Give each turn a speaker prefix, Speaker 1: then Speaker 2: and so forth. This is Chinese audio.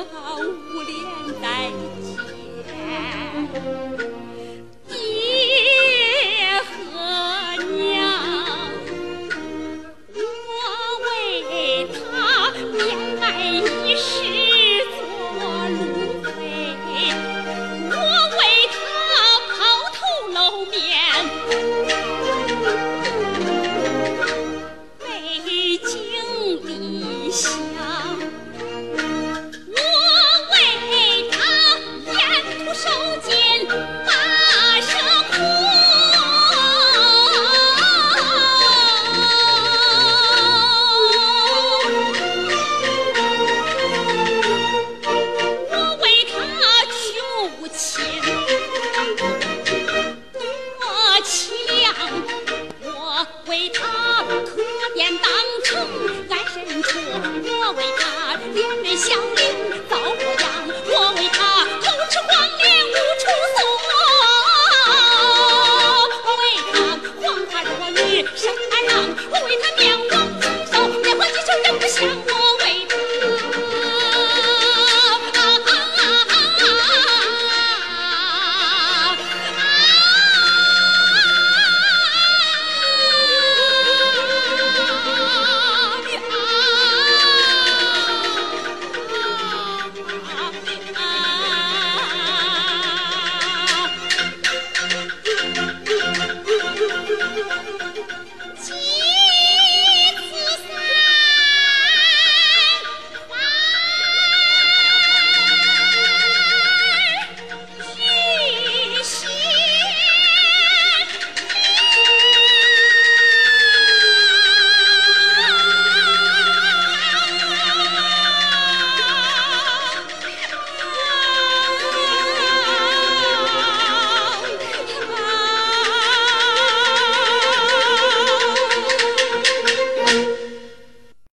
Speaker 1: 啊无脸再见爹和娘我为他恋爱一世做奴婢我为他抛头露面背井离乡